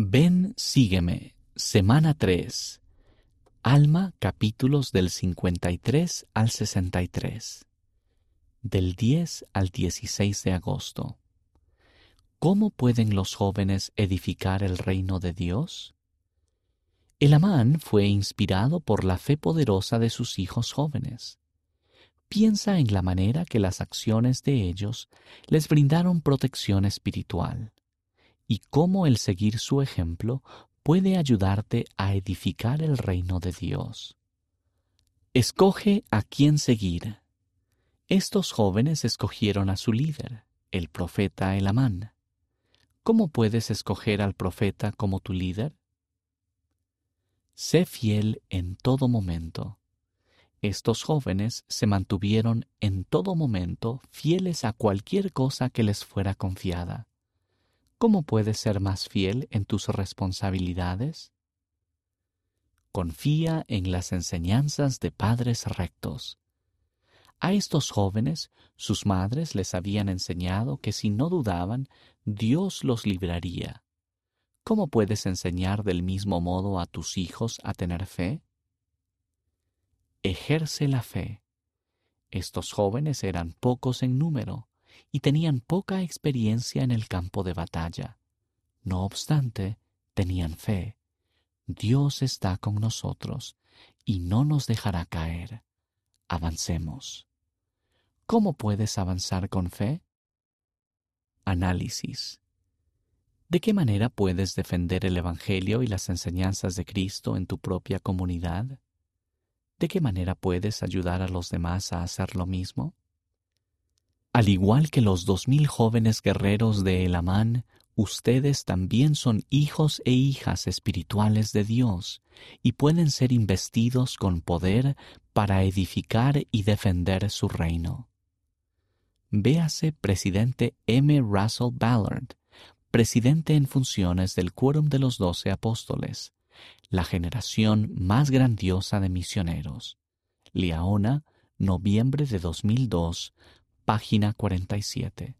Ven, sígueme, semana 3. Alma, capítulos del 53 al 63. Del 10 al 16 de agosto. ¿Cómo pueden los jóvenes edificar el reino de Dios? El Amán fue inspirado por la fe poderosa de sus hijos jóvenes. Piensa en la manera que las acciones de ellos les brindaron protección espiritual y cómo el seguir su ejemplo puede ayudarte a edificar el reino de Dios. Escoge a quién seguir. Estos jóvenes escogieron a su líder, el profeta Elamán. ¿Cómo puedes escoger al profeta como tu líder? Sé fiel en todo momento. Estos jóvenes se mantuvieron en todo momento fieles a cualquier cosa que les fuera confiada. ¿Cómo puedes ser más fiel en tus responsabilidades? Confía en las enseñanzas de padres rectos. A estos jóvenes sus madres les habían enseñado que si no dudaban, Dios los libraría. ¿Cómo puedes enseñar del mismo modo a tus hijos a tener fe? Ejerce la fe. Estos jóvenes eran pocos en número, y tenían poca experiencia en el campo de batalla. No obstante, tenían fe. Dios está con nosotros y no nos dejará caer. Avancemos. ¿Cómo puedes avanzar con fe? Análisis. ¿De qué manera puedes defender el Evangelio y las enseñanzas de Cristo en tu propia comunidad? ¿De qué manera puedes ayudar a los demás a hacer lo mismo? Al igual que los dos mil jóvenes guerreros de Elamán, ustedes también son hijos e hijas espirituales de Dios y pueden ser investidos con poder para edificar y defender su reino. Véase presidente M. Russell Ballard, presidente en funciones del Quórum de los Doce Apóstoles, la generación más grandiosa de misioneros. Liaona, noviembre de 2002, página 47.